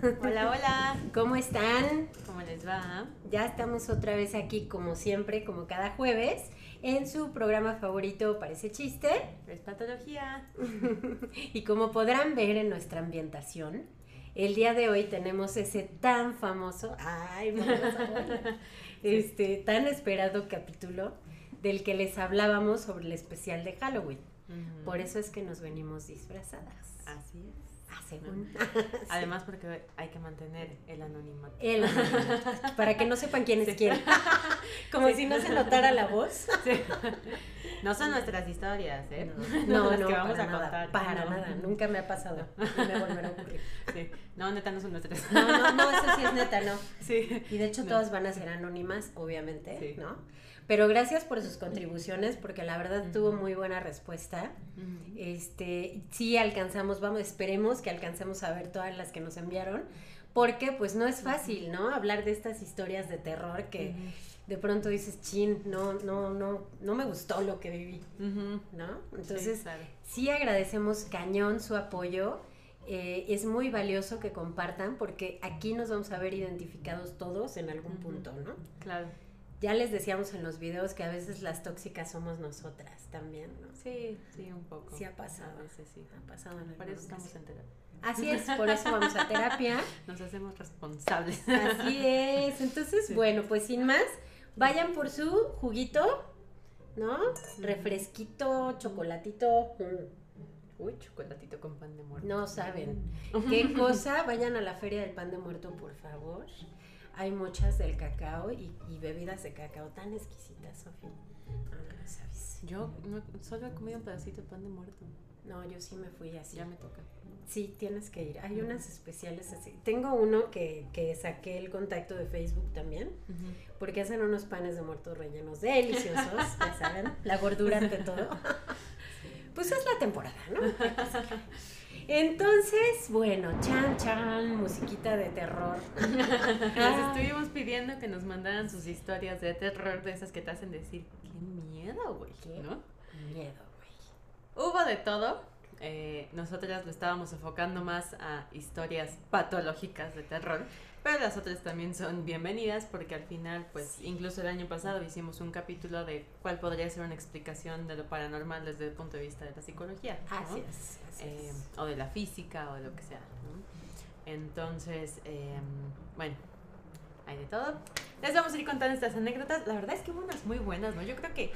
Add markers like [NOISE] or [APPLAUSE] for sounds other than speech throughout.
Hola, hola. ¿Cómo están? ¿Cómo les va? Ya estamos otra vez aquí como siempre, como cada jueves, en su programa favorito Parece Chiste. Es patología. [LAUGHS] y como podrán ver en nuestra ambientación, el día de hoy tenemos ese tan famoso, ay, [LAUGHS] este, tan esperado capítulo del que les hablábamos sobre el especial de Halloween. Por eso es que nos venimos disfrazadas. Así es. [LAUGHS] Además porque hay que mantener el anonimato. El anonimato. Para que no sepan quién es quién. [LAUGHS] Como si no se notara la voz. No son nuestras historias, ¿eh? No, no, vamos para a nada, contar. Para nada, nunca me ha pasado. No me volverá a ocurrir. Sí. No, neta, no son nuestras. No, no, no, eso sí es neta, no. Sí. Y de hecho todas van a ser anónimas, obviamente, ¿no? Pero gracias por sus contribuciones, porque la verdad tuvo muy buena respuesta. Este, sí alcanzamos, vamos, esperemos que alcancemos a ver todas las que nos enviaron, porque pues no es fácil, ¿no? Hablar de estas historias de terror que de pronto dices, chin, no, no, no, no me gustó lo que viví, ¿no? Entonces, sí, agradecemos cañón su apoyo. Eh, es muy valioso que compartan porque aquí nos vamos a ver identificados todos en algún punto, ¿no? Claro. Ya les decíamos en los videos que a veces las tóxicas somos nosotras también, ¿no? Sí, sí, un poco. Sí ha pasado. A veces sí. Ha pasado en Por eso estamos en terapia. Así es, [LAUGHS] por eso vamos a terapia. Nos hacemos responsables. Así es. Entonces, bueno, pues sin más, vayan por su juguito, ¿no? Refresquito, chocolatito. Uy, chocolatito con pan de muerto. No saben. [LAUGHS] ¿Qué cosa? Vayan a la feria del pan de muerto, por favor hay muchas del cacao y, bebidas de cacao tan exquisitas, Sofía. Sabes. Yo solo he comido un pedacito de pan de muerto. No, yo sí me fui así. Ya me toca. Sí, tienes que ir. Hay unas especiales así. Tengo uno que, que saqué el contacto de Facebook también, porque hacen unos panes de muerto rellenos deliciosos, ya saben, la gordura ante todo. [LAUGHS] Pues es la temporada, ¿no? [LAUGHS] Entonces, bueno, chan chan, musiquita de terror. [LAUGHS] Nos estuvimos pidiendo que nos mandaran sus historias de terror, de esas que te hacen decir, qué miedo, güey. Qué ¿no? miedo, güey. Hubo de todo. Eh, nosotras lo estábamos enfocando más a historias patológicas de terror. Pero las otras también son bienvenidas porque al final, pues incluso el año pasado hicimos un capítulo de cuál podría ser una explicación de lo paranormal desde el punto de vista de la psicología. Así es. Eh, o de la física o de lo que sea. Entonces, em, bueno, hay de todo. Les vamos a ir contando estas anécdotas. La verdad es que hubo unas muy buenas, ¿no? Yo creo que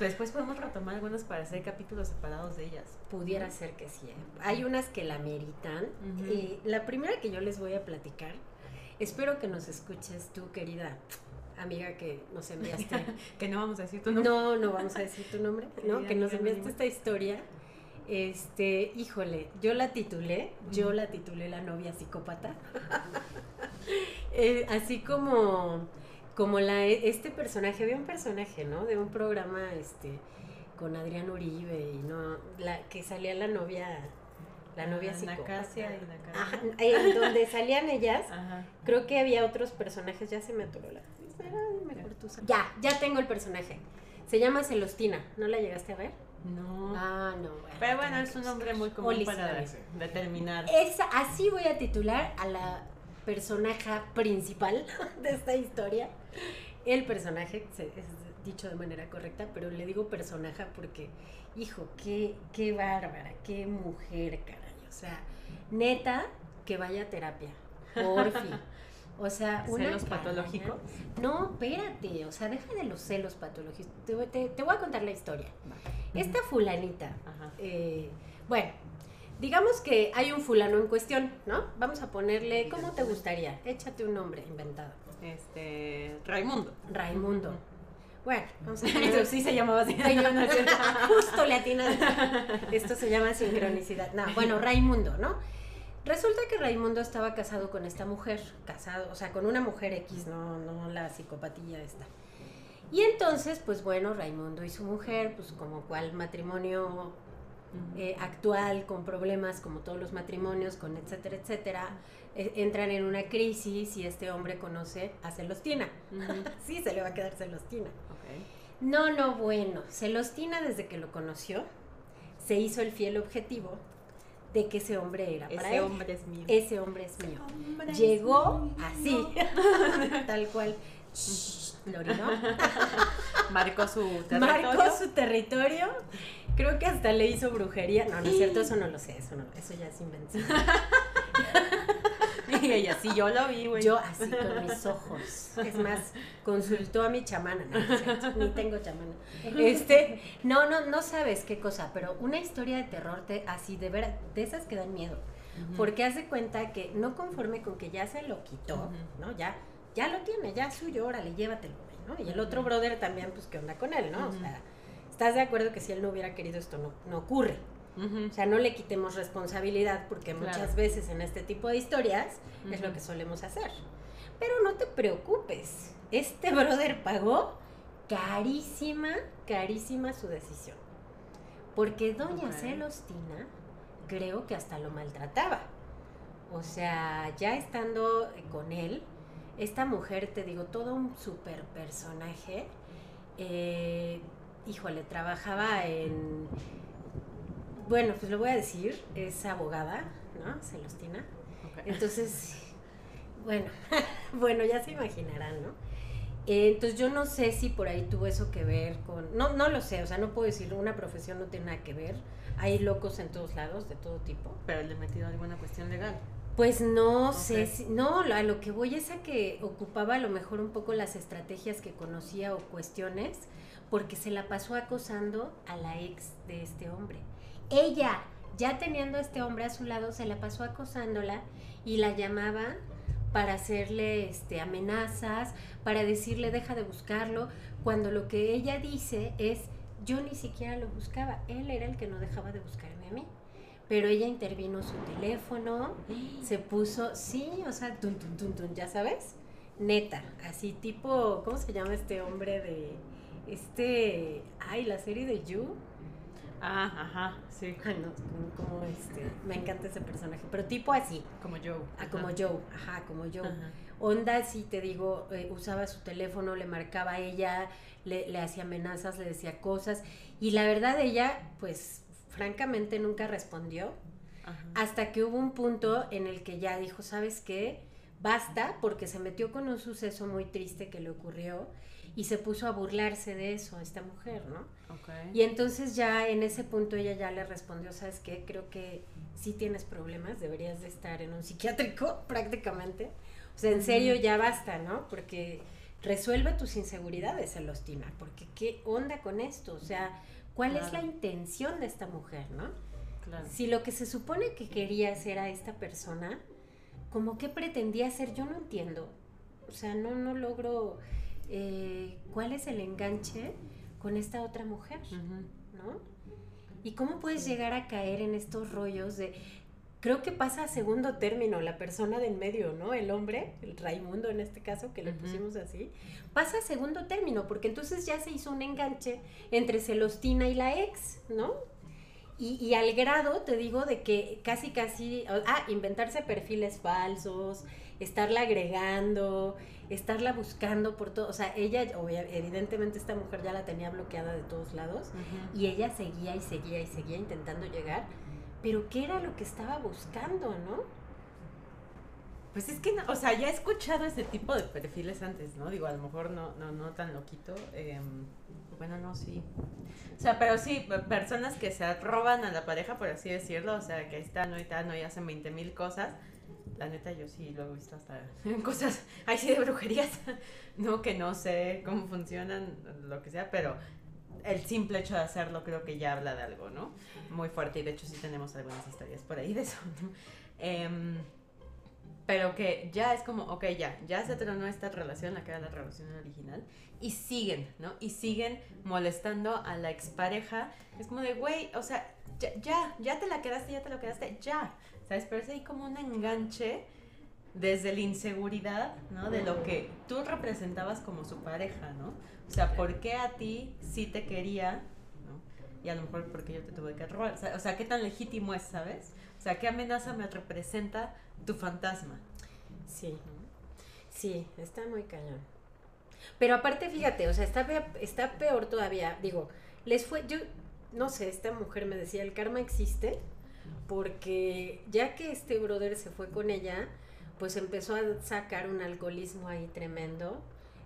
después podemos retomar algunas para hacer capítulos separados de ellas. Pudiera ser que sí. ¿eh? Hay unas que la meritan. y la primera que yo les voy a platicar Espero que nos escuches tú, querida amiga que nos enviaste. [LAUGHS] que no vamos a decir tu nombre. No, no vamos a decir tu nombre, ¿no? que nos enviaste esta historia. Este, híjole, yo la titulé, yo la titulé La novia psicópata. [LAUGHS] Eh, así como, como la, este personaje, había un personaje, ¿no? De un programa, este, con Adrián Uribe y no, la, que salía la novia la novia psicópata. y en donde salían ellas, creo que había otros personajes, ya se me atoró la... Mejor tú ya, ya tengo el personaje. Se llama Celostina, ¿no la llegaste a ver? No. Ah, no. Pero bueno, es un nombre muy común para determinar. Esa, así voy a titular a la personaje principal [LAUGHS] de esta historia. El personaje, es dicho de manera correcta, pero le digo personaje porque, hijo, qué, qué bárbara, qué mujer, cara. O sea, neta, que vaya a terapia. Por fin. [LAUGHS] O sea, ¿Celos patológicos? No, espérate. O sea, deja de los celos patológicos. Te, voy a contar la historia. Esta fulanita. Eh, bueno, digamos que hay un fulano en cuestión, ¿no? Vamos a ponerle. ¿Cómo te gustaría? Échate un nombre inventado. Este. Raimundo. Raimundo. Bueno, vamos a Eso sí se llamaba así. [LAUGHS] Justo le atinas. Esto se llama sincronicidad. No, bueno, [LAUGHS] Raimundo, ¿no? Resulta que Raimundo estaba casado con esta mujer, casado, o sea, con una mujer X, no, no la psicopatía esta. Y entonces, pues bueno, Raimundo y su mujer, pues como cual matrimonio eh, actual, con problemas como todos los matrimonios, con etcétera, etcétera, entran en una crisis y este hombre conoce a Celostina. [LAUGHS] sí, se le va a quedar Celostina. No, no, bueno, Celostina desde que lo conoció, se hizo el fiel objetivo de que ese hombre era para ese hombre es mío. Ese hombre es mío. Llegó así, [LAUGHS] tal cual. Lorino. [LAUGHS] Marcó su territorio. Marcó su territorio. Creo que hasta le hizo brujería. No, no es cierto, eso no lo sé, eso no, eso ya es invención. Y ella, sí, yo lo vi, güey. Yo así con mis ojos. Es más, consultó a mi chamana, no, ni tengo chamana. Este, no, no, no sabes qué cosa, pero una historia de terror te, así de ver, de esas que dan miedo. Porque hace cuenta que no conforme con que ya se lo quitó, ¿no? Ya, ya lo tiene, ya es suyo, órale, llévatelo, ¿no? Y el otro brother también, pues, ¿qué onda con él, no? O sea, ¿estás de acuerdo que si él no hubiera querido esto no, no ocurre? O sea, no le quitemos responsabilidad porque muchas veces en este tipo de historias es lo que solemos hacer. Pero no te preocupes, este [LAUGHS] brother pagó carísima, carísima su decisión. Porque doña Celostina creo que hasta lo maltrataba. O sea, ya estando con él, esta mujer, te digo, todo un super personaje. Eh, híjole, trabajaba en bueno, pues lo voy a decir, es abogada, ¿no? Celostina. Entonces, bueno, [LAUGHS] bueno, ya se imaginarán, ¿no? Eh, entonces yo no sé si por ahí tuvo eso que ver con, no, no lo sé, o sea, no puedo decir, una profesión no tiene nada que ver, hay locos en todos lados, de todo tipo. Pero le metido alguna cuestión legal. Pues no sé, si, no, a lo que voy es a que ocupaba a lo mejor un poco las estrategias que conocía o cuestiones, porque se la pasó acosando a la ex de este hombre. Ella, ya teniendo a este hombre a su lado, se la pasó acosándola y la llamaba para hacerle este, amenazas, para decirle deja de buscarlo, cuando lo que ella dice es yo ni siquiera lo buscaba, él era el que no dejaba de buscarme a mí. Pero ella intervino su teléfono, [GASPS] se puso, sí, o sea, tun, tun, tun, tun, ya sabes, neta, así tipo, ¿cómo se llama este hombre de, este, ay, la serie de You? Ah, ajá, sí. [LAUGHS] Ay, no, como, este, me encanta ese personaje, pero tipo así. Como Joe. Ah, como Joe, ajá, como Joe. Onda, sí, te digo, eh, usaba su teléfono, le marcaba a ella, le, le hacía amenazas, le decía cosas, y la verdad ella, pues, francamente nunca respondió, hasta que hubo un punto en el que ya dijo, ¿sabes qué? Basta, porque se metió con un suceso muy triste que le ocurrió, y se puso a burlarse de eso, esta mujer, ¿no? Y entonces ya en ese punto ella ya le respondió, ¿sabes qué? Creo que sí tienes problemas, deberías de estar en un psiquiátrico [LAUGHS] prácticamente. O sea, en serio ya basta, ¿no? Porque resuelve tus inseguridades, Celostina, porque ¿qué onda con esto? O sea, ¿cuál es la intención de esta mujer, ¿no? Claro. Si lo que se supone que quería hacer a esta persona, como que pretendía hacer, yo no entiendo. O sea, no, no logro eh, cuál es el enganche con esta otra mujer, ¿no? Y cómo puedes llegar a caer en estos rollos de, creo que pasa a segundo término, la persona del medio, ¿no? El hombre, el Raimundo en este caso, que le pusimos así, pasa a segundo término, porque entonces ya se hizo un enganche entre Celostina y la ex, ¿no? Y, y, al grado, te digo, de que casi, casi, ah, inventarse perfiles falsos, estarla agregando, estarla buscando por todo, o sea, ella, evidentemente esta mujer ya la tenía bloqueada de todos lados y ella seguía y seguía y seguía intentando llegar, pero ¿qué era lo que estaba buscando, no? Pues es que, no, o sea, ya he escuchado ese tipo de perfiles antes, ¿no? Digo, a lo mejor no, no, no tan loquito. Em, bueno, no, sí. O sea, pero sí, personas que se roban a la pareja, por así decirlo. O sea, que están no y tal, no y hacen 20 mil cosas la neta yo sí lo he visto hasta en [LAUGHS] cosas, ahí sí de brujerías, [LAUGHS] no que no sé cómo funcionan, lo que sea, pero el simple hecho de hacerlo creo que ya habla de algo, ¿no? Muy fuerte y de hecho sí tenemos algunas historias por ahí de eso, em, pero que ya es como, ok, ya, ya se tronó esta relación, la que era la relación original, y siguen, ¿no? Y siguen molestando a la expareja. Es como de, güey, o sea, ya, ya, ya te la quedaste, ya te lo quedaste, ya, ¿sabes? Pero es ahí como un enganche desde la inseguridad, ¿no? De lo que tú representabas como su pareja, ¿no? O sea, ¿por qué a ti sí te quería, ¿no? Y a lo mejor porque yo te tuve que robar. O sea, ¿qué tan legítimo es, ¿sabes? O sea, ¿qué amenaza me representa tu fantasma? Sí. Sí, está muy cañón. Pero aparte, fíjate, o sea, está, está peor todavía. Digo, les fue, yo, no sé, esta mujer me decía, el karma existe porque ya que este brother se fue con ella, pues empezó a sacar un alcoholismo ahí tremendo.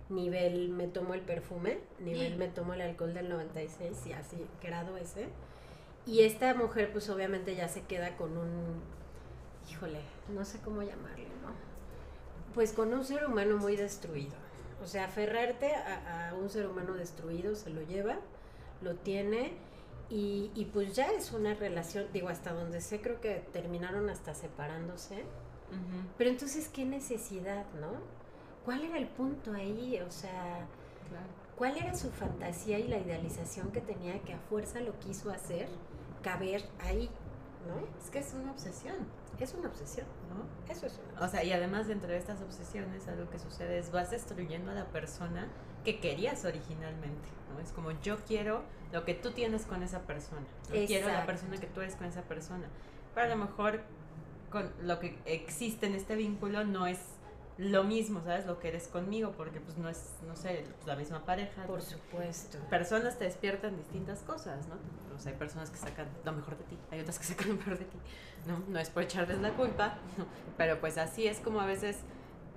Nivel me tomo el perfume, nivel [GASPS] me tomo el alcohol del 96 y así, grado ese. Y esta mujer pues obviamente ya se queda con un, híjole, no sé cómo llamarle, ¿no? Pues con un ser humano muy destruido. O sea, aferrarte a, un ser humano destruido se lo lleva, lo tiene y, y, pues ya es una relación, digo, hasta donde sé creo que terminaron hasta separándose pero entonces, ¿qué necesidad, no? ¿Cuál era el punto ahí? O sea, ¿cuál era su fantasía y la idealización que tenía que a fuerza lo quiso hacer caber ahí, ¿no? Es que es una obsesión. Es una obsesión, ¿no? Eso es una obsesión. O sea, y además dentro de estas obsesiones, algo que sucede es vas destruyendo a la persona que querías originalmente, ¿no? Es como yo quiero lo que tú tienes con esa persona. Yo quiero la persona que tú eres con esa persona. Pero a lo mejor con lo que existe en este vínculo no es lo mismo, ¿sabes? Lo que eres conmigo, porque pues no es, no sé, pues, la misma pareja. Por supuesto. Personas te despiertan distintas cosas, ¿no? O hay personas que sacan lo mejor de ti, hay otras que [LAUGHS] sacan lo mejor de ti, ¿no? No es por echarles la culpa, pero pues así es como a veces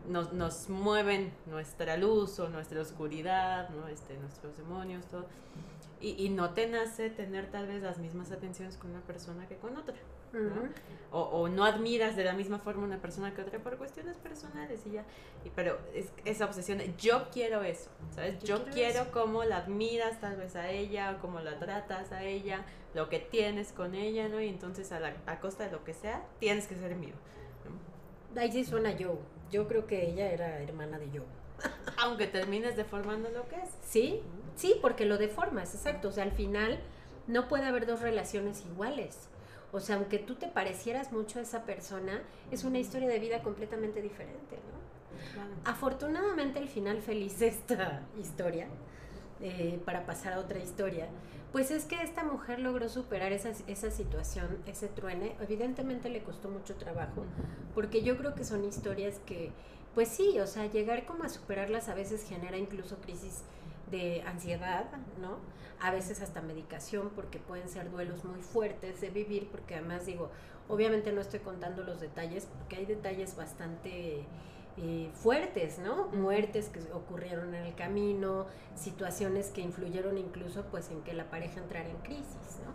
nos, nos mueven nuestra luz o nuestra oscuridad, ¿no? Este, nuestros demonios, todo. Y, y no te nace tener tal vez las mismas atenciones con una persona que con otra o, no admiras de la misma forma una persona que otra por cuestiones personales y ya. Y, pero es esa obsesión yo quiero eso, ¿sabes? Yo, quiero, cómo la admiras tal vez a ella, cómo la tratas a ella, lo que tienes con ella, ¿no? Y entonces a, la, a costa de lo que sea, tienes que ser mío. Ahí sí suena yo. Yo creo que ella era hermana de yo. Aunque termines deformando lo que es. Sí, sí, porque lo deformas, exacto. O sea, al final no puede haber dos relaciones iguales. O sea, aunque tú te parecieras mucho a esa persona, es una historia de vida completamente diferente, ¿no? Afortunadamente el final feliz de esta historia, eh, para pasar a otra historia, pues es que esta mujer logró superar esa, esa situación, ese truene. Evidentemente le costó mucho trabajo, porque yo creo que son historias que, pues sí, o sea, llegar como a superarlas a veces genera incluso crisis de ansiedad, ¿no? a veces hasta medicación, porque pueden ser duelos muy fuertes de vivir, porque además digo, obviamente no estoy contando los detalles, porque hay detalles bastante eh, fuertes, ¿no? Muertes que ocurrieron en el camino, situaciones que influyeron incluso pues en que la pareja entrara en crisis, ¿no?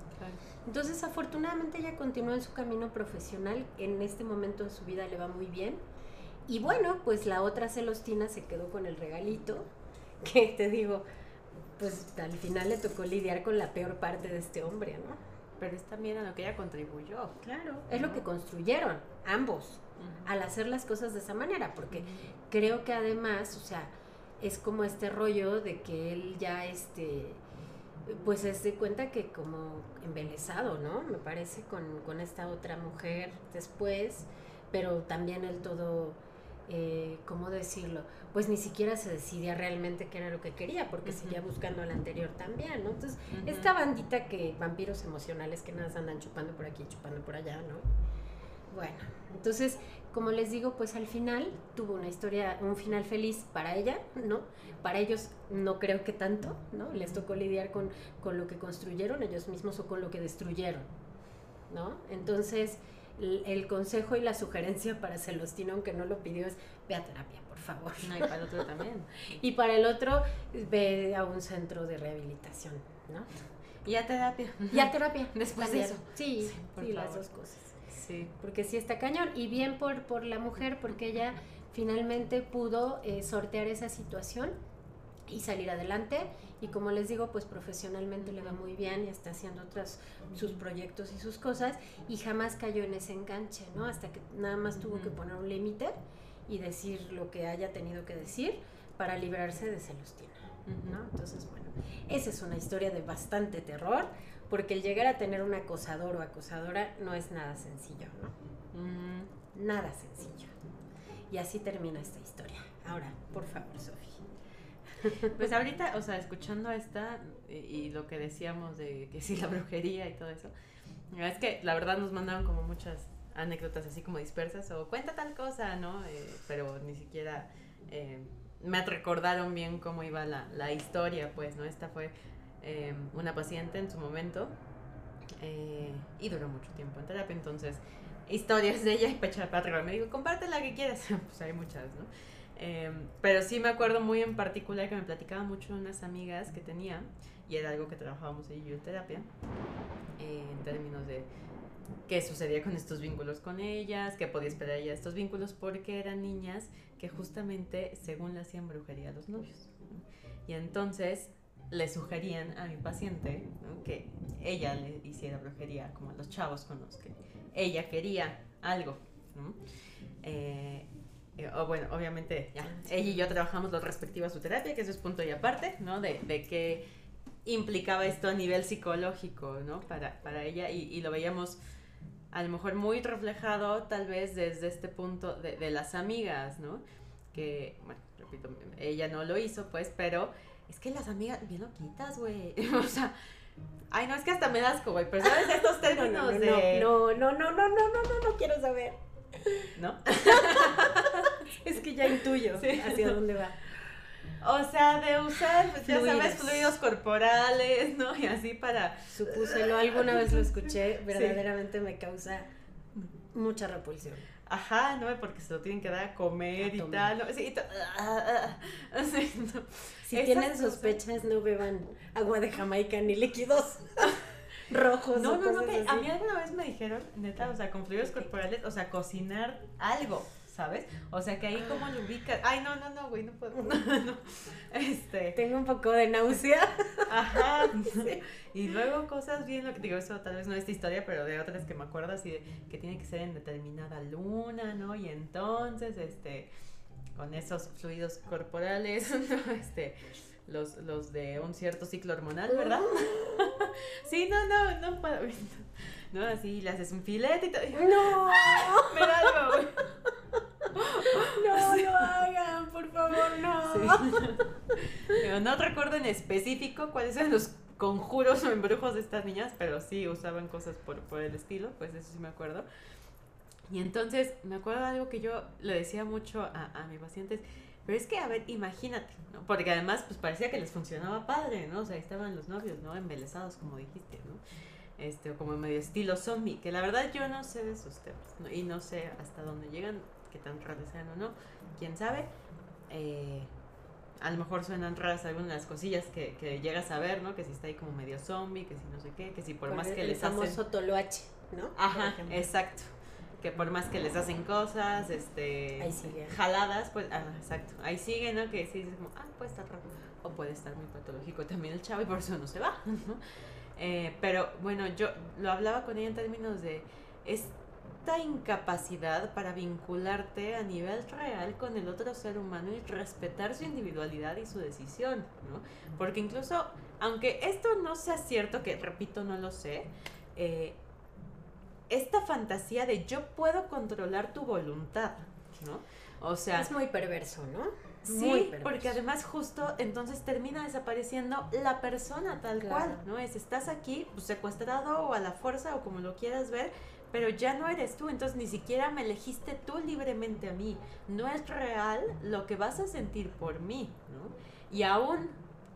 Entonces afortunadamente ella continúa en su camino profesional, en este momento de su vida le va muy bien. Y bueno, pues la otra Celostina se quedó con el regalito, [LAUGHS] que te digo, pues al final le tocó lidiar con la peor parte de este hombre, ¿no? Pero es también a lo que ella contribuyó. Claro. Es lo que construyeron, ambos, al hacer las cosas de esa manera, porque creo que además, o sea, es como este rollo de que él ya, este, pues se de cuenta que como embelesado, ¿no? Me parece con, con esta otra mujer después, pero también el todo eh, ¿cómo decirlo? Pues ni siquiera se decidía realmente qué era lo que quería, porque seguía buscando al anterior también, ¿no? Entonces, esta bandita que, vampiros emocionales que nada andan chupando por aquí, chupando por allá, ¿no? Bueno, entonces, como les digo, pues al final tuvo una historia, un final feliz para ella, ¿no? Para ellos no creo que tanto, ¿no? Les tocó lidiar con, con lo que construyeron ellos mismos o con lo que destruyeron, ¿no? Entonces, el consejo y la sugerencia para Celostino, aunque no lo pidió, es ve a terapia, por favor. No, y para el otro también. [LAUGHS] y para el otro, ve a un centro de rehabilitación, ¿no? Y a terapia. Y a terapia. [LAUGHS] Después de eso. Sí, sí, las dos cosas. Sí. Porque sí está cañón. Y bien por, por la mujer, porque ella [LAUGHS] finalmente pudo eh, sortear esa situación y salir adelante y como les digo pues profesionalmente le va muy bien y está haciendo otras sus proyectos y sus cosas y jamás cayó en ese enganche no hasta que nada más tuvo que poner un límite y decir lo que haya tenido que decir para librarse de Celostina ¿no? entonces bueno esa es una historia de bastante terror porque el llegar a tener un acosador o acosadora no es nada sencillo no. Nada sencillo. Y así termina esta historia. Ahora, por favor, Sofía. [LAUGHS] Pues ahorita, o sea, escuchando esta y, lo que decíamos de que sí, la brujería y todo eso, es que la verdad nos mandaron como muchas anécdotas así como dispersas o cuenta tal cosa, ¿no? Eh, pero ni siquiera eh, me recordaron bien cómo iba la, la, historia, pues, ¿no? Esta fue eh, una paciente en su momento y duró mucho tiempo en terapia, entonces historias de ella y pecha para Me digo, comparte la que quieras, [LAUGHS] pues hay muchas, ¿no? Pero sí me acuerdo muy en particular que me platicaban mucho unas amigas que tenía y era algo que trabajábamos en terapia en términos de qué sucedía con estos vínculos con ellas, qué podía esperar ella de estos vínculos, porque eran niñas que justamente, según le hacían brujería a los novios. Y entonces le sugerían a mi paciente que ella le hiciera brujería, como a los chavos con los que ella quería algo. Eh, o bueno, obviamente ya, ella y yo trabajamos los respectivos a su terapia, que eso es punto y aparte, ¿no? De, de qué implicaba esto a nivel psicológico, ¿no? Para, para ella y, y lo veíamos a lo mejor muy reflejado tal vez desde este punto de, de las amigas, ¿no? Que, bueno, repito, ella no lo hizo, pues, pero es que las amigas, bien loquitas, güey. [LAUGHS] o sea, ay, no, es que hasta me das güey, pero ¿sabes [LAUGHS] estos términos no, no, de... No, no, no, no, no, no, no, no quiero saber. ¿No? [LAUGHS] [LAUGHS] es que ya intuyo hacia dónde va. O sea, de usar, pues, ya sabes, fluidos corporales, ¿no? Y así para... Supúselo, alguna vez lo escuché, [LAUGHS] verdaderamente me causa mucha repulsión. Ajá, ¿no? Porque se lo tienen que dar a comer y tal. ¿no? Sí, ah, ah, [LAUGHS] Si tienen sospechas, no beban agua de Jamaica ni líquidos rojos. No, no, no, a mí alguna vez me dijeron, neta, o sea, con fluidos corporales, o sea, cocinar algo. ¿Sabes? O sea, que ahí como lo ubicas. Ay, no, no, no, güey, no puedo. [LAUGHS] No, Este. Tengo un poco de náusea. Ajá. Y luego cosas bien, lo que digo, eso tal vez no es esta historia, pero de otras que me acuerdo así de que tiene que ser en determinada luna, ¿no? Y entonces, este, con esos fluidos corporales, [LAUGHS] ¿no? Este, los, los de un cierto ciclo hormonal, ¿verdad? [LAUGHS] sí, no, no, no puedo. ¿No? Así le haces un filete y todo. ¡No! Me da algo, güey. No lo hagan, por favor, no. [LAUGHS] [LAUGHS] no recuerdo en específico cuáles eran los conjuros o embrujos de estas niñas, pero sí usaban cosas por, por el estilo, pues eso sí me acuerdo. Y entonces me acuerdo de algo que yo le decía mucho a, a mis pacientes, pero es que, a ver, imagínate, ¿no? Porque además, pues parecía que les funcionaba padre, ¿no? O sea, ahí estaban los novios, ¿no? Embelesados, como dijiste, ¿no? Este, o como medio estilo zombie, que la verdad yo no sé de esos temas, ¿no? Y no sé hasta dónde llegan, qué tan sean o no, quién sabe. Eh, a lo mejor suenan raras algunas de las cosillas que, que, llegas a ver, ¿no? Que si está ahí como medio zombie, que si no sé qué, que si por, más que les hacen... El famoso toloache, ¿no? Ajá, exacto. Que por más que les hacen cosas, este... Ahí sigue. Jaladas, pues, ah, exacto. Ahí sigue, ¿no? Que sí dices como, ah, puede estar raro. O puede estar muy patológico también el chavo y por eso no se va, [LAUGHS] ¿no? Eh, pero bueno, yo lo hablaba con ella en términos de... Es incapacidad para vincularte a nivel real con el otro ser humano y respetar su individualidad y su decisión, ¿no? Porque incluso, aunque esto no sea cierto, que repito, no lo sé, eh, esta fantasía de yo puedo controlar tu voluntad, ¿no? O sea... Es muy perverso, ¿no? Sí, porque además justo entonces termina desapareciendo la persona tal cual, ¿no? Es, estás aquí pues, secuestrado o a la fuerza o como lo quieras ver, pero ya no eres tú, entonces ni siquiera me elegiste tú libremente a mí. No es real lo que vas a sentir por mí, ¿no? Y aún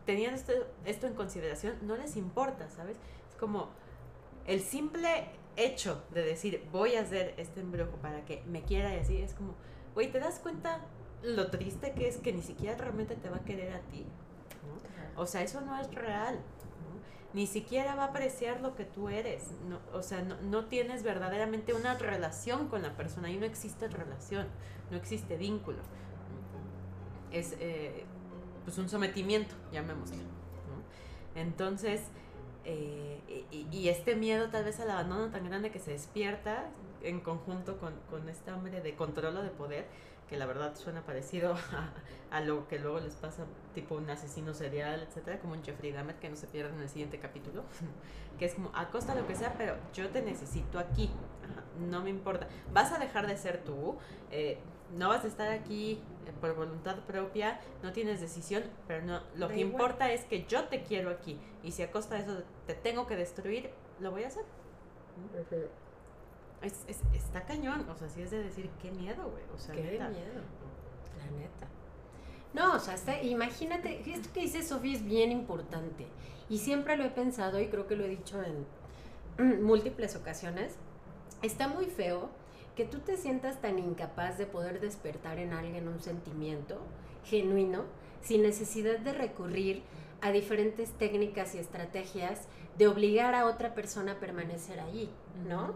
teniendo esto, esto en consideración, no les importa, ¿sabes? Es como el simple hecho de decir voy a hacer este embrujo para que me quiera y así, es como, güey, ¿te das cuenta lo triste que es que ni siquiera realmente te va a querer a ti? ¿no? O sea, eso no es real ni siquiera va a apreciar lo que tú eres. No, o sea, no, tienes verdaderamente una relación con la persona. Ahí no existe relación, no existe vínculo. Es eh, pues un sometimiento, llamémoslo. Entonces, eh, y, este miedo tal vez al abandono tan grande que se despierta en conjunto con, con este hambre de control o de poder, que la verdad suena parecido [LAUGHS] a, lo que luego les pasa, tipo un asesino serial, etcétera, como un Jeffrey Dahmer, que no se pierde en el siguiente capítulo, [LAUGHS] que es como, a costa de lo que sea, pero yo te necesito aquí. no me importa. Vas a dejar de ser tú, eh, no vas a estar aquí eh, por voluntad propia, no tienes decisión, pero no, lo que importa es que yo te quiero aquí y si a costa de eso te tengo que destruir, lo voy a hacer. Es, está cañón, o sea, sí es de decir, qué miedo, güey, o sea, qué miedo, la neta. No, o sea, imagínate, esto que dice Sofía es bien importante y siempre lo he pensado y creo que lo he dicho en [CLEARS THROAT] múltiples ocasiones. Está muy feo que tú te sientas tan incapaz de poder despertar en alguien un sentimiento genuino sin necesidad de recurrir a diferentes técnicas y estrategias de obligar a otra persona a permanecer allí, ¿no?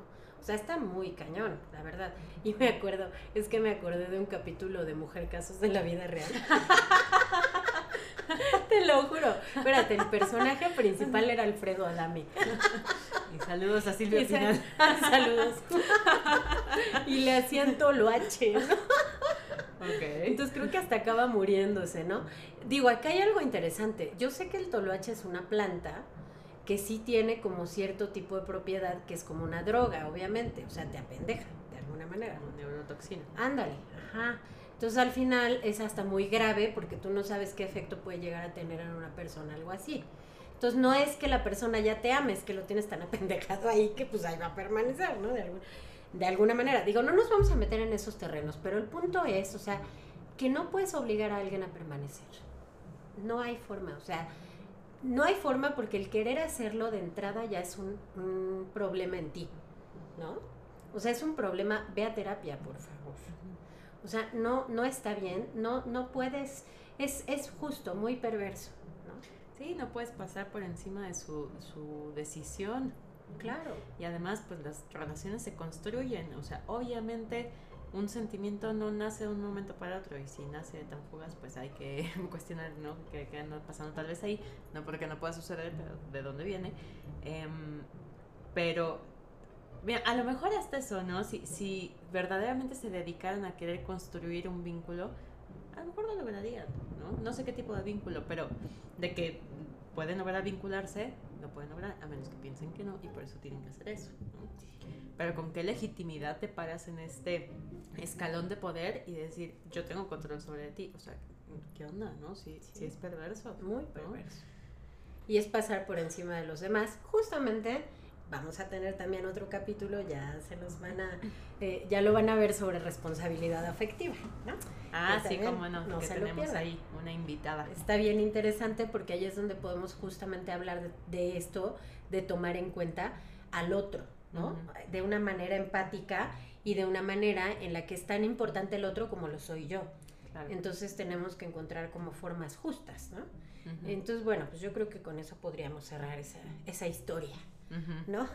O sea, está muy cañón, la verdad. Y me acuerdo, es que me acordé de un capítulo de Mujer Casos de la Vida Real. [LAUGHS] Te lo juro. Espérate, el personaje principal era Alfredo Adami. Y saludos a Silvia Final. [LAUGHS] saludos. y le hacían toloache, ¿no? Okay. Entonces creo que hasta acaba muriéndose, ¿no? Digo, acá hay algo interesante. Yo sé que el toloache es una planta que sí tiene como cierto tipo de propiedad que es como una droga, obviamente. O sea, te apendeja de alguna manera. Una neurotoxina. Ándale, ajá. Entonces al final es hasta muy grave porque tú no sabes qué efecto puede llegar a tener en una persona algo así. Entonces no es que la persona ya te ame, es que lo tienes tan [LAUGHS] apendejado ahí que pues ahí va a permanecer, ¿no? De, de alguna manera. Digo, no nos vamos a meter en esos terrenos, pero el punto es, o sea, que no puedes obligar a alguien a permanecer. No hay forma, o sea, no hay forma porque el querer hacerlo de entrada ya es un, un problema en ti, ¿no? O sea, es un problema, ve a terapia, por favor. O sea, no, no está bien, no, no puedes, es, es justo, muy perverso, ¿no? Sí, no puedes pasar por encima de su, su decisión. Claro. Y además, pues las relaciones se construyen, o sea, obviamente un sentimiento no nace de un momento para otro y si nace tan fugaz pues hay que [LAUGHS] cuestionar no qué, anda pasando tal vez ahí no porque no pueda suceder pero de dónde viene em, pero a lo mejor hasta eso, ¿no? Si, verdaderamente se dedicaran a querer construir un vínculo, a lo mejor lo lograrían, ¿no? No sé qué tipo de vínculo, pero de que pueden lograr vincularse, lo pueden lograr, a menos que piensen que no, y por eso tienen que hacer eso, ¿no? Pero con qué legitimidad te paras en este escalón de poder y decir, yo tengo control sobre ti, o sea, ¿qué onda, no? Si, si es perverso. Muy perverso. Y es pasar por encima de los demás, justamente vamos a tener también otro capítulo, ya se nos van a, eh, ya lo van a ver sobre responsabilidad afectiva, ¿no? Ah, sí, como no, no que tenemos ahí una invitada. Está bien interesante porque ahí es donde podemos justamente hablar de, esto, de tomar en cuenta al otro, ¿no? De una manera empática y de una manera en la que es tan importante el otro como lo soy yo. Entonces tenemos que encontrar como formas justas, ¿no? Entonces, bueno, pues yo creo que con eso podríamos cerrar esa, esa historia. ¿no?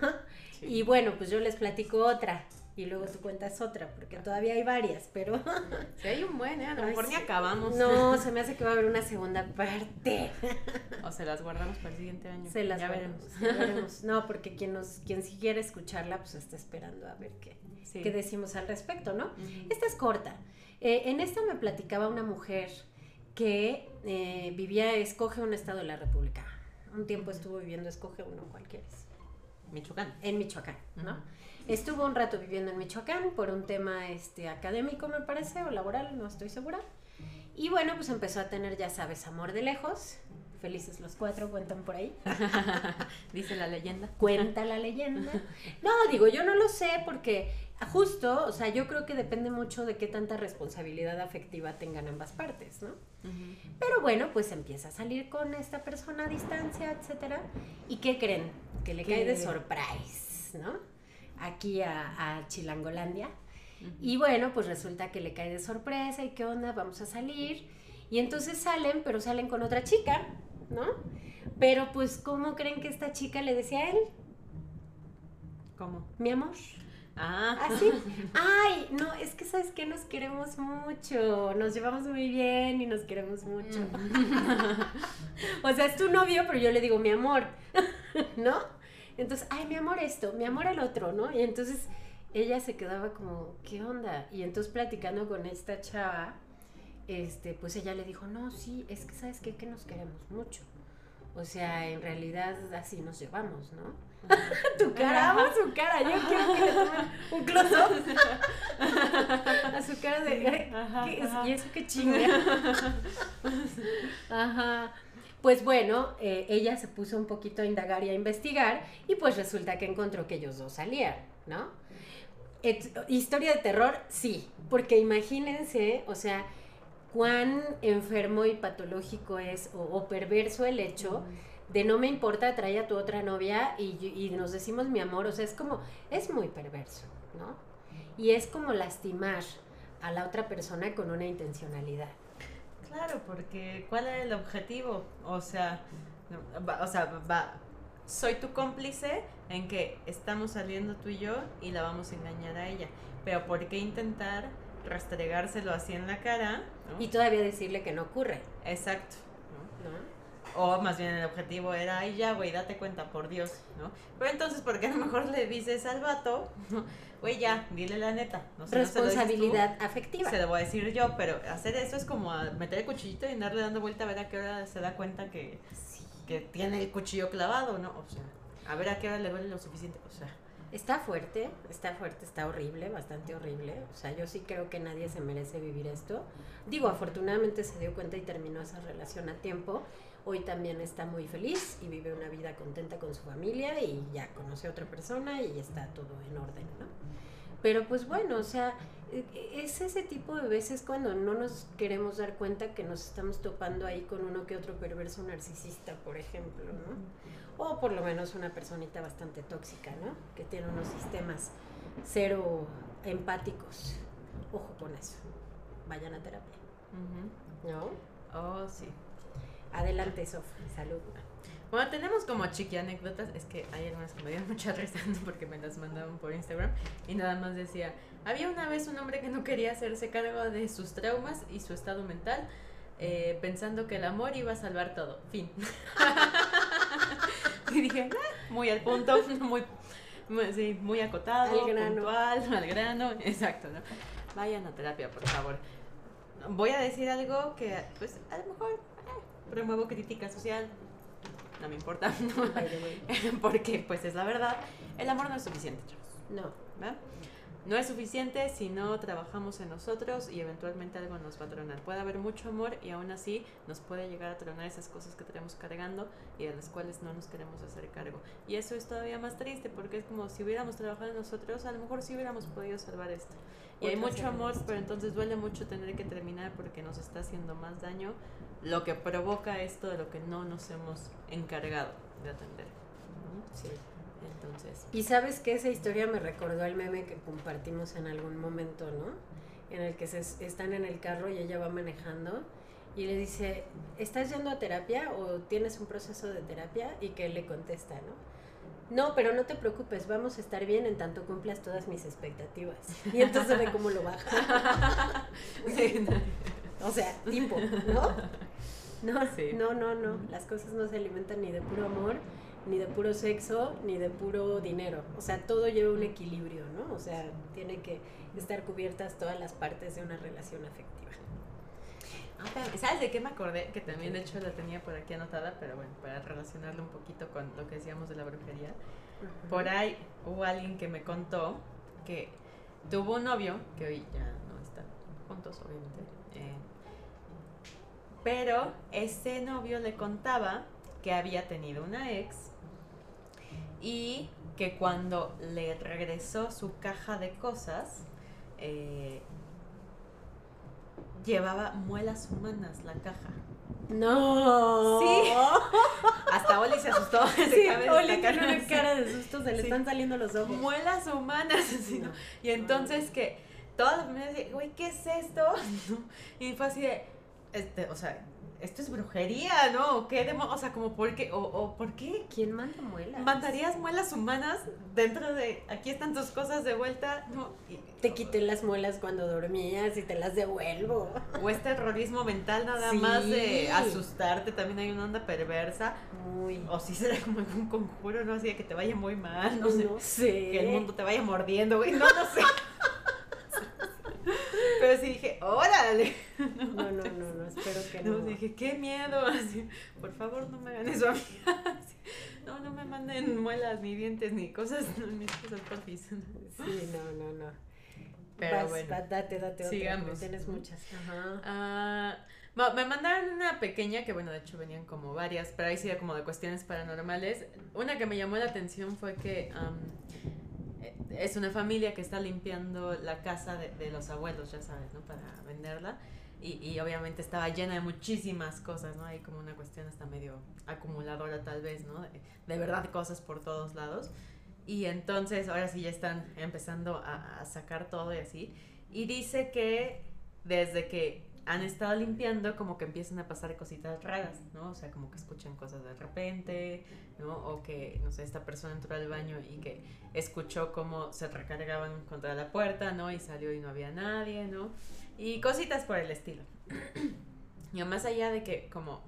Y bueno, pues yo les platico otra y luego tú cuentas otra, porque todavía hay varias, pero... [LAUGHS] Si hay un buen, ¿eh? A lo mejor ni acabamos. No, [LAUGHS] se me hace que va a haber una segunda parte. O se las guardamos para el siguiente año. Se las ya [LAUGHS] veremos. No, porque quien nos quien si quiere escucharla, pues está esperando a ver qué, qué decimos al respecto, ¿no? Esta es corta. Eh, en esta me platicaba una mujer que eh, vivía, escoge un estado de la República. Un tiempo estuvo viviendo, escoge uno cualquiera. Michoacán. En Michoacán, ¿no? Estuvo un rato viviendo en Michoacán por un tema este, académico, me parece, o laboral, no estoy segura. Y bueno, pues empezó a tener, ya sabes, amor de lejos. Felices los cuatro, cuentan por ahí. [LAUGHS] Dice la leyenda. Cuenta la leyenda. No, digo, yo no lo sé porque justo, o sea, yo creo que depende mucho de qué tanta responsabilidad afectiva tengan ambas partes, ¿no? Pero bueno, pues empieza a salir con esta persona a distancia, etcétera. ¿Y qué creen? Que le cae de surprise, ¿no? Aquí a, Chilangolandia. Y bueno, pues resulta que le cae de sorpresa y qué onda, vamos a salir. Y entonces salen, pero salen con otra chica, ¿no? Pero pues, ¿cómo creen que esta chica le decía a él? ¿Cómo? Mi amor. Ah. Así. [LAUGHS] Ay, no, es que sabes que nos queremos mucho, nos llevamos muy bien y nos queremos mucho. Mm. [LAUGHS] o sea, es tu novio, pero yo le digo mi amor, [LAUGHS] ¿no? Entonces, ay, mi amor esto, mi amor el otro, ¿no? Y entonces ella se quedaba como, ¿qué onda? Y entonces platicando con esta chava, este, pues ella le dijo, no, sí, es que sabes qué, que nos queremos mucho. O sea, en realidad así nos llevamos, ¿no? [LAUGHS] tu cara, amo su cara. Yo quiero que le tomen un close [LAUGHS] a su cara de. ¿qué es? ¿Y eso qué chinga? [LAUGHS] Ajá. Pues bueno, eh, ella se puso un poquito a indagar y a investigar y pues resulta que encontró que ellos dos salían, ¿no? historia de terror, sí, porque imagínense, o sea, cuán enfermo y patológico es o, perverso el hecho de no me importa, trae a tu otra novia y, y, nos decimos mi amor, o sea, es como, es muy perverso, ¿no? Y es como lastimar a la otra persona con una intencionalidad. Claro, porque ¿cuál es el objetivo? O sea, o sea, va, soy tu cómplice en que estamos saliendo tú y yo y la vamos a engañar a ella. Pero ¿por qué intentar restregárselo así en la cara? Y todavía decirle que no ocurre. Exacto. O más bien el objetivo era, ay ya, güey, date cuenta, por Dios, ¿no? Pero entonces, ¿por qué a lo mejor le dices al vato, güey, ya, dile la neta? No Responsabilidad afectiva. Se lo voy a decir yo, pero hacer eso es como meter el cuchillito y andarle dando vuelta a ver a qué hora se da cuenta que, que tiene el cuchillo clavado, ¿no? O sea, a ver a qué hora le duele lo suficiente, o sea. Está fuerte, está fuerte, está horrible, bastante horrible. O sea, yo sí creo que nadie se merece vivir esto. Digo, afortunadamente se dio cuenta y terminó esa relación a tiempo. Hoy también está muy feliz y vive una vida contenta con su familia y ya conoce a otra persona y está todo en orden, ¿no? Pero pues bueno, o sea, e, e, es ese tipo de veces cuando no nos queremos dar cuenta que nos estamos topando ahí con uno que otro perverso narcisista, por ejemplo, ¿no? o por lo menos una personita bastante tóxica, ¿no? Que tiene unos sistemas cero empáticos. Ojo con eso. Vayan a terapia. ¿No? Oh, sí. Adelante, Sof. Salud. Bueno, tenemos como chiqui anécdotas. Es que hay algunas que me dieron mucha risa porque me las mandaban por Instagram. Y nada más decía: Había una vez un hombre que no quería hacerse cargo de sus traumas y su estado mental, eh, pensando que el amor iba a salvar todo. Fin. [LAUGHS] y dije, ah, muy al punto, [LAUGHS] muy, sí, muy acotado, al grano. puntual, [LAUGHS] al grano, exacto, ¿no? Vayan a terapia, por favor. Voy a decir algo que, pues, a lo mejor promuevo crítica social, no me importa, [LAUGHS] porque, pues, es la verdad, el amor no es suficiente, chavos. No. ¿verdad? No es suficiente si no trabajamos en nosotros y eventualmente algo nos va a tronar. Puede haber mucho amor y aún así nos puede llegar a tronar esas cosas que tenemos cargando y de las cuales no nos queremos hacer cargo. Y eso es todavía más triste porque es como si hubiéramos trabajado en nosotros, a lo mejor sí hubiéramos podido salvar esto. Y hay mucho amor, pero entonces duele mucho tener que terminar porque nos está haciendo más daño lo que provoca esto de lo que no nos hemos encargado de atender. Sí. Y sabes que esa historia me recordó al meme que compartimos en algún momento, ¿no? En el que se están en el carro y ella va manejando y le dice, ¿estás yendo a terapia o tienes un proceso de terapia? Y que él le contesta, ¿no? No, pero no te preocupes, vamos a estar bien en tanto cumplas todas mis expectativas. Y entonces ve cómo lo baja. [LAUGHS] o sea, tiempo, ¿no? No, no, no, no. Las cosas no se alimentan ni de puro amor, ni de puro sexo, ni de puro dinero. O sea, todo lleva un equilibrio, ¿no? O sea, tiene que estar cubiertas todas las partes de una relación afectiva. Ah, ¿Sabes de qué me acordé? Que también de hecho la tenía por aquí anotada, pero bueno, para relacionarlo un poquito con lo que decíamos de la brujería. Por ahí hubo alguien que me contó que tuvo un novio, que hoy ya no están juntos, obviamente. Eh, pero ese novio le contaba que había tenido una ex y que cuando le regresó su caja de cosas, eh, llevaba muelas humanas la caja. No. Sí. [LAUGHS] Hasta Oli se asustó. Sí, Oli tiene una cara de susto, se le están saliendo los ojos. Muelas humanas. Y entonces que toda la familia decía, güey, ¿qué es esto? [LAUGHS] Y fue así de, este, o sea, esto es brujería, ¿no? ¿Qué o sea, como por qué, o, por qué. ¿Quién manda muelas? ¿Mandarías muelas humanas dentro de, aquí están tus cosas de vuelta? No. te quité las muelas cuando dormías y te las devuelvo. O este terrorismo mental nada más de asustarte, también hay una onda perversa. Muy. O sí será como un conjuro, ¿no? Así de que te vaya muy mal, no, sé. Que el mundo te vaya mordiendo, güey, no, no sé. [LAUGHS] Pero sí dije, órale. [LAUGHS] No, no, no, no, espero que no. no dije, qué miedo. Así, por favor, no me hagan eso a mí. [LAUGHS] no, no me manden muelas, ni dientes, ni cosas, ni cosas porfis. [LAUGHS] Sí, no, no, no. Pero bueno. date, date Sigamos. Tienes muchas. Ajá. Ah, me mandaron una pequeña, que bueno, de hecho venían como varias, pero ahí sí como de cuestiones paranormales. Una que me llamó la atención fue que es una familia que está limpiando la casa de, de, los abuelos, ya sabes, ¿no? Para venderla. Y, y, obviamente estaba llena de muchísimas cosas, ¿no? Hay como una cuestión hasta medio acumuladora tal vez, ¿no? De, de verdad cosas por todos lados. Y entonces ahora sí ya están empezando a, a sacar todo y así. Y dice que desde que han estado limpiando, como que empiezan a pasar cositas raras, ¿no? O sea, como que escuchan cosas de repente, ¿no? O que, no sé, esta persona entró al baño y que escuchó cómo se recargaban contra la puerta, ¿no? Y salió y no había nadie, ¿no? Y cositas por el estilo. [CLEARS THROAT] y más allá de que, como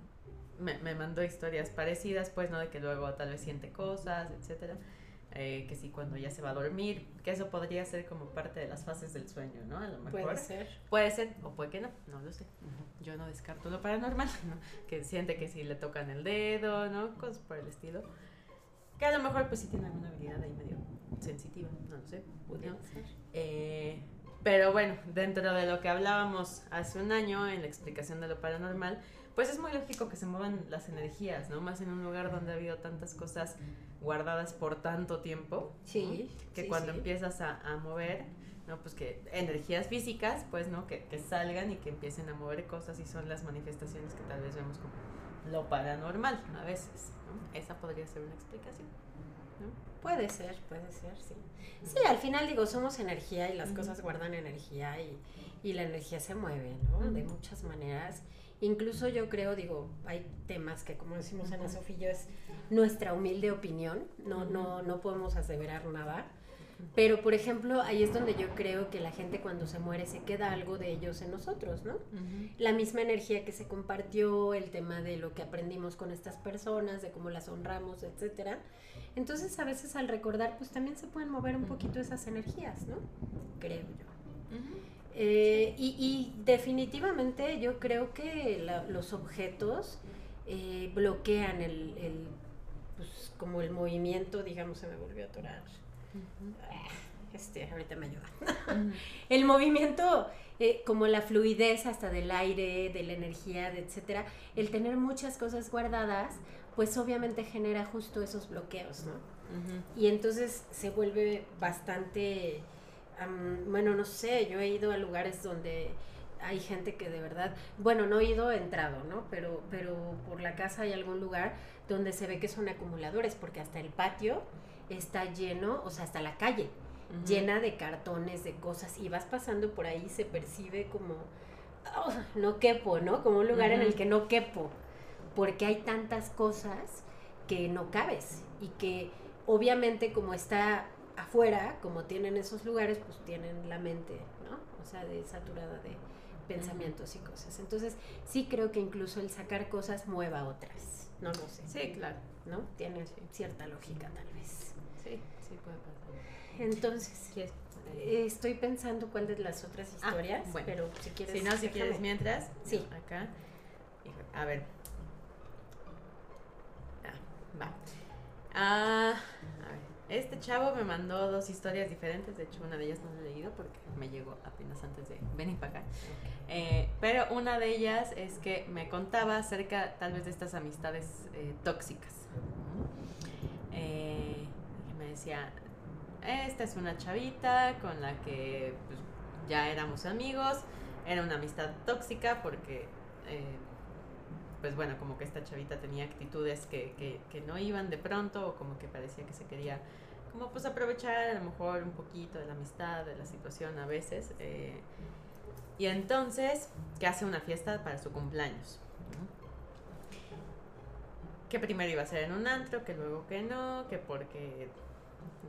me, me mandó historias parecidas, pues, ¿no? De que luego tal vez siente cosas, etcétera eh, que si cuando ya se va a dormir, que eso podría ser como parte de las fases del sueño, ¿no? A lo mejor. Puede ser. Puede ser, o puede que no, no lo sé. Yo no descarto lo paranormal, [LAUGHS] ¿no? Que siente que si le tocan el dedo, ¿no? Cosas por el estilo. Que a lo mejor pues sí tiene alguna habilidad ahí medio sensitiva, no lo sé. Eh, pero bueno, dentro de lo que hablábamos hace un año en la explicación de lo paranormal, pues es muy lógico que se muevan las energías, ¿no? Más en un lugar donde ha habido tantas cosas guardadas por tanto tiempo. Sí. Que cuando empiezas a, a, mover, ¿no? Pues que energías físicas, pues, ¿no? Que, que, salgan y que empiecen a mover cosas y son las manifestaciones que tal vez vemos como lo paranormal a veces, ¿no? Esa podría ser una explicación. ¿no? Puede ser, puede ser, sí. Sí, al final digo, somos energía y las cosas guardan energía y, y, la energía se mueve, ¿no? De muchas maneras. Incluso yo creo, digo, hay temas que como decimos Ana Sofía, es nuestra humilde opinión, no, no, no podemos aseverar nada. Pero, por ejemplo, ahí es donde yo creo que la gente cuando se muere se queda algo de ellos en nosotros, ¿no? La misma energía que se compartió, el tema de lo que aprendimos con estas personas, de cómo las honramos, etcétera. Entonces, a veces al recordar, pues también se pueden mover un poquito esas energías, ¿no? Creo yo. Eh, y, y, definitivamente yo creo que la, los objetos eh, bloquean el, el, pues, como el movimiento, digamos, se me volvió a atorar. Este, ahorita me ayuda. el movimiento, eh, como la fluidez hasta del aire, de la energía, de etcétera, el tener muchas cosas guardadas, pues obviamente genera justo esos bloqueos, ¿no? Y entonces se vuelve bastante bueno, no sé, yo he ido a lugares donde hay gente que de verdad, bueno, no he ido entrado, ¿no? Pero, pero por la casa hay algún lugar donde se ve que son acumuladores, porque hasta el patio está lleno, o sea, hasta la calle, llena de cartones, de cosas, y vas pasando por ahí, se percibe como, oh, no quepo, ¿no? Como un lugar en el que no quepo, porque hay tantas cosas que no cabes y que obviamente como está afuera, como tienen esos lugares, pues tienen la mente, ¿no? O sea, de, saturada de pensamientos y cosas. Entonces, sí creo que incluso el sacar cosas mueva otras. No lo sé. Sí, claro. ¿No? Tiene cierta lógica, tal vez. Sí, puede pasar. Entonces, estoy pensando cuál de las otras ah, historias, pero si quieres. Si no, si quieres mientras. Sí. Acá. A ver. Ah, va. Ah, a ver. Este chavo me mandó dos historias diferentes, de hecho una de ellas no la he leído porque me llegó apenas antes de venir para acá. Eh, pero una de ellas es que me contaba acerca tal vez de estas amistades eh, tóxicas. Eh, decía, esta es una chavita con la que pues, ya éramos amigos, era una amistad tóxica porque pues bueno, como que esta chavita tenía actitudes que, que, que, no iban de pronto o como que parecía que se quería como pues aprovechar a lo mejor un poquito de la amistad, de la situación a veces. Eh, y entonces, que hace una fiesta para su cumpleaños. Que primero iba a ser en un antro, que luego que no, que porque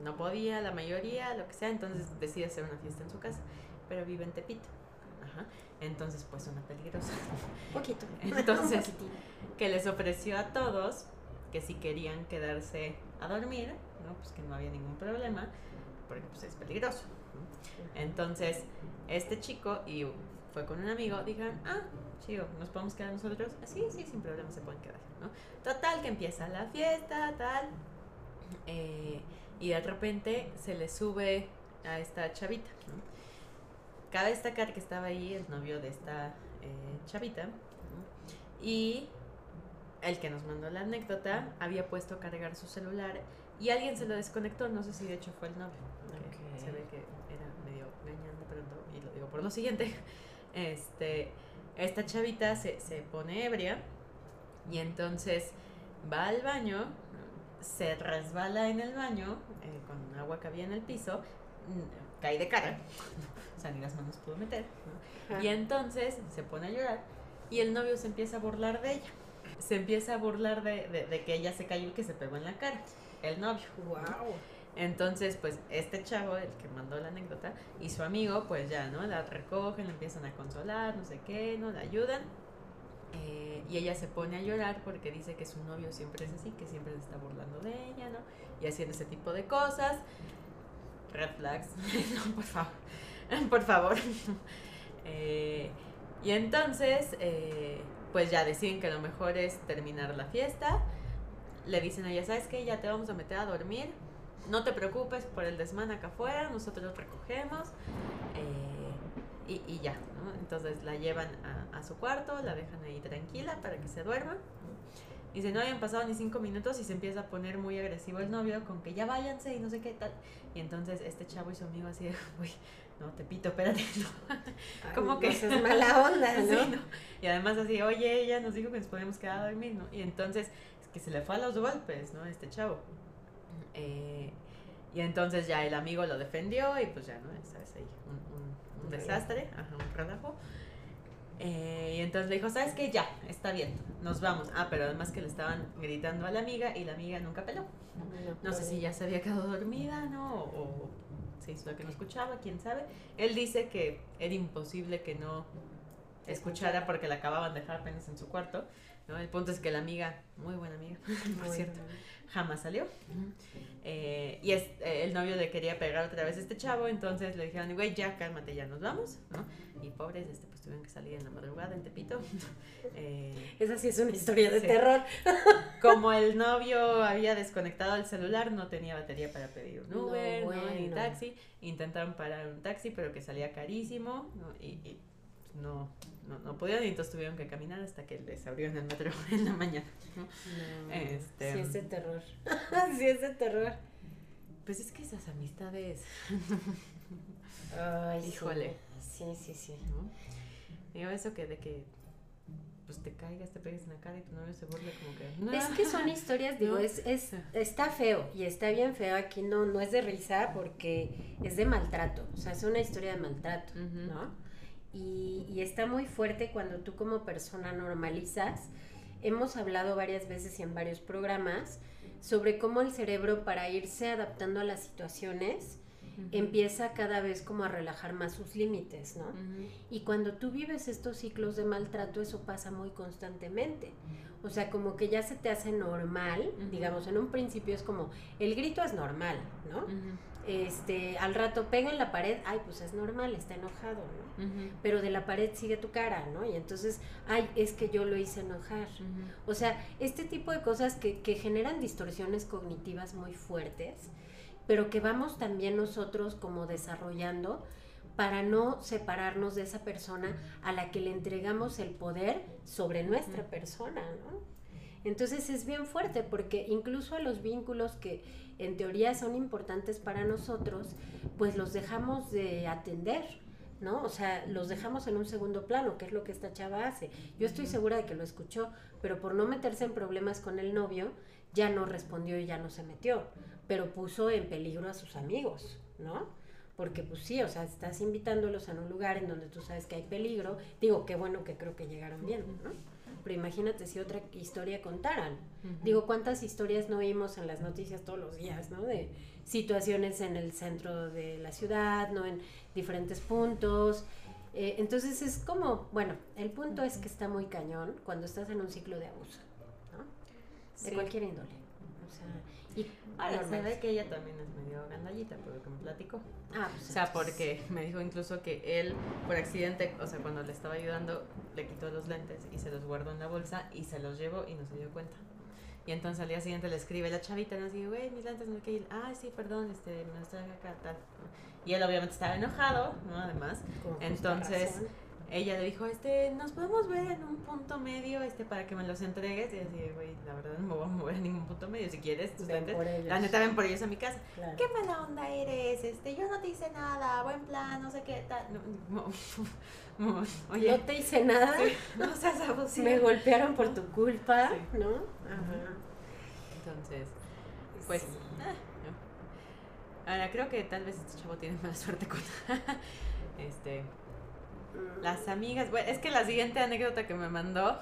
no podía la mayoría, lo que sea, entonces decide hacer una fiesta en su casa, pero vive en Tepito. Entonces, pues una peligrosa. Poquito. [LAUGHS] Entonces, que les ofreció a todos que si querían quedarse a dormir, ¿no? Pues que no había ningún problema, porque pues es peligroso. Entonces, este chico y fue con un amigo, dijeron, ah, chido, ¿nos podemos quedar nosotros? Sí, sí, sin problema se pueden quedar, ¿no? Total, que empieza la fiesta, tal. Eh, y de repente se le sube a esta chavita, ¿no? Cabe destacar que estaba ahí el novio de esta eh, chavita, y el que nos mandó la anécdota había puesto a cargar su celular y alguien se lo desconectó, no sé si de hecho fue el novio. Se ve que era medio engañando, pero y lo digo por lo siguiente. [LAUGHS] Este, esta chavita se, se pone ebria y entonces va al baño, se resbala en el baño eh, con agua que había en el piso, cae de cara, [LAUGHS] o sea, ni las manos pudo meter, y entonces se pone a llorar y el novio se empieza a burlar de ella. Se empieza a burlar de, de, que ella se cayó y que se pegó en la cara. El novio. Wow. Entonces, pues este chavo, el que mandó la anécdota, y su amigo, pues ya, ¿no? La recogen, la empiezan a consolar, no sé qué, ¿no? La ayudan. Eh, y ella se pone a llorar porque dice que su novio siempre es así, que siempre se está burlando de ella, ¿no? Y haciendo ese tipo de cosas. Red flags. [LAUGHS] no, por favor. [LAUGHS] por favor. [LAUGHS] eh, y entonces, eh, pues ya deciden que lo mejor es terminar la fiesta. Le dicen a ella, ¿sabes qué? Ya te vamos a meter a dormir. No te preocupes por el desmán acá afuera, nosotros recogemos. Eh, y, y, ya, ¿no? Entonces la llevan a, a, su cuarto, la dejan ahí tranquila para que se duerma. Y si no habían pasado ni cinco minutos y se empieza a poner muy agresivo el novio con que ya váyanse y no sé qué tal. Y entonces este chavo y su amigo así, uy, no, te pito, espérate, [LAUGHS] no. Como que... es [LAUGHS] mala onda, ¿no? Y además así, oye, ella nos dijo que nos podíamos quedar a dormir, ¿no? Y entonces, es que se le fue a los golpes, ¿no? Este chavo. Eh, y entonces ya el amigo lo defendió y pues ya, ¿no? Sabes ahí, un, un, desastre, ajá, un relajo. Eh, y entonces le dijo, ¿sabes qué? Ya, está bien, nos vamos. Ah, pero además que le estaban gritando a la amiga y la amiga nunca peló. No sé si ya se había quedado dormida, ¿no? O, se hizo la que no escuchaba, quién sabe. Él dice que era imposible que no escuchara porque la acababan de dejar apenas en su cuarto. ¿no? El punto es que la amiga, muy buena amiga, [LAUGHS] por cierto, jamás salió. Eh, y es, eh, el novio le quería pegar otra vez a este chavo, entonces le dijeron, güey, ya cálmate, ya nos vamos, ¿no? Y pobres, este, pues tuvieron que salir en la madrugada en Tepito. [LAUGHS] Eh, Esa sí es una historia de terror. [LAUGHS] Como el novio había desconectado el celular, no tenía batería para pedir un Uber, no, ni taxi. Intentaron parar un taxi, pero que salía carísimo, ¿no? y, y no, no, no podían y entonces tuvieron que caminar hasta que les abrieron el metro [LAUGHS] en la mañana. No, este, sí es de terror. [LAUGHS] sí es de terror. Pues es que esas amistades. Ay, Híjole. Sí, sí, sí. Digo, eso que de que pues te caigas, te pegues en la cara y tu novio se vuelve como que... Es que son historias, [LAUGHS] digo, es, es, está feo y está bien feo, aquí no, no es de risa porque es de maltrato, o sea, es una historia de maltrato, ¿no? Y, está muy fuerte cuando tú como persona normalizas. Hemos hablado varias veces y en varios programas sobre cómo el cerebro para irse adaptando a las situaciones empieza cada vez como a relajar más sus límites, ¿no? Y cuando tú vives estos ciclos de maltrato, eso pasa muy constantemente. O sea, como que ya se te hace normal, digamos, en un principio es como, el grito es normal, ¿no? Este, al rato pega en la pared, ay, pues es normal, está enojado, ¿no? Pero de la pared sigue tu cara, ¿no? Y entonces, ay, es que yo lo hice enojar. O sea, este tipo de cosas que, que generan distorsiones cognitivas muy fuertes, pero que vamos también nosotros como desarrollando para no separarnos de esa persona a la que le entregamos el poder sobre nuestra persona, ¿no? Entonces es bien fuerte porque incluso a los vínculos que en teoría son importantes para nosotros, pues los dejamos de atender, ¿no? O sea, los dejamos en un segundo plano, que es lo que esta chava hace. Yo estoy segura de que lo escuchó, pero por no meterse en problemas con el novio, ya no respondió y ya no se metió, pero puso en peligro a sus amigos, ¿no? Porque pues sí, o sea, estás invitándolos a un lugar en donde tú sabes que hay peligro. Digo, qué bueno que creo que llegaron bien, ¿no? Pero imagínate si otra historia contaran. Digo, ¿cuántas historias no oímos en las noticias todos los días, ¿no? De situaciones en el centro de la ciudad, ¿no? En diferentes puntos. Eh, entonces es como, bueno, el punto es que está muy cañón cuando estás en un ciclo de abuso, ¿no? De cualquier índole. O sea, Y ahora se ve que ella también es medio gandallita, por lo que me platicó. Ah, pues o sea, porque me dijo incluso que él, por accidente, o sea, cuando le estaba ayudando, le quitó los lentes y se los guardó en la bolsa y se los llevó y no se dio cuenta. Y entonces al día siguiente le escribe la chavita, ¿no? Así, güey, mis lentes no que Ah, sí, perdón, este, me los traje acá, tal. Y él obviamente estaba enojado, ¿no? Además. Entonces ella le dijo, este, nos podemos ver en un punto medio, este, para que me los entregues. Y así, güey, la verdad no me voy a mover en ningún punto medio. Si quieres, tus lentes, la neta ven por ellos a mi casa. ¿Qué mala onda eres? Este, yo no te hice nada, buen plan, no sé qué tal. No, no, [LAUGHS] oye, no te hice nada. no seas abusivo. Me golpearon por tu culpa, ¿no? Ajá. Entonces, pues, ah, Ahora, creo que tal vez este chavo tiene mala suerte con [LAUGHS] este las amigas. Bueno, es que la siguiente anécdota que me mandó,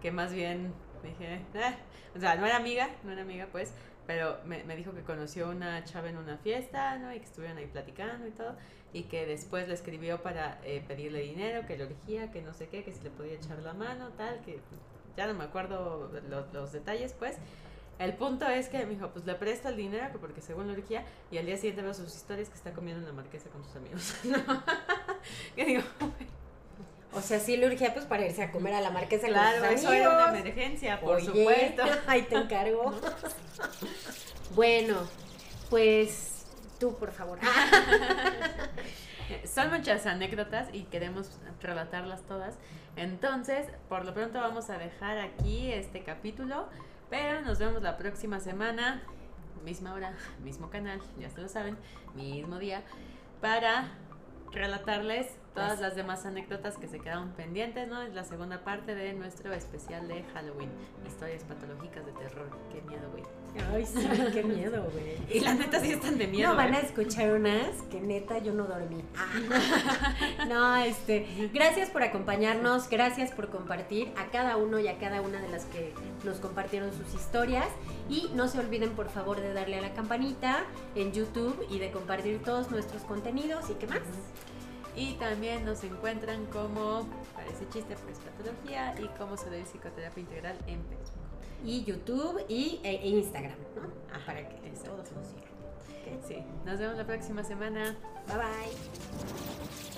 que más bien dije, ah", o sea, no era amiga, no era amiga, pues, pero me, me, dijo que conoció una chava en una fiesta, ¿no? Y que estuvieron ahí platicando y todo, y que después le escribió para eh, pedirle dinero, que le urgía, que no sé qué, que si le podía echar la mano, tal, que ya no me acuerdo los, los detalles, pues. El punto es que me dijo, pues le presto el dinero porque según lo urgía y al día siguiente veo sus historias que está comiendo una marquesa con sus amigos. [LAUGHS] [LAUGHS] ¿Qué digo? O sea, sí le urgía pues para irse a comer a la marquesa claro, con sus amigos. eso era una emergencia, por supuesto. [LAUGHS] Ahí te encargo. bueno, pues tú, por favor. [LAUGHS] Son muchas anécdotas y queremos relatarlas todas. Entonces, por lo pronto vamos a dejar aquí este capítulo. Pero nos vemos la próxima semana, misma hora, mismo canal, ya se lo saben, mismo día, para relatarles todas las demás anécdotas que se quedaron pendientes, ¿no? Es la segunda parte de nuestro especial de Halloween, historias patológicas de terror. Qué miedo, güey. Ay, sí, qué miedo, güey. [LAUGHS] Y la neta sí están de miedo. No, van a ¿eh? escuchar unas que neta yo no dormí. [LAUGHS] no, este, gracias por acompañarnos, gracias por compartir a cada uno y a cada una de las que nos compartieron sus historias. Y no se olviden, por favor, de darle a la campanita en YouTube y de compartir todos nuestros contenidos y qué más. Y también nos encuentran como Parece Chiste, pues Patología y como Soy Psicoterapia Integral en Facebook y YouTube y e, e Instagram, ¿no? Ah, para que nos sigan. Sí, nos vemos la próxima semana. Bye bye.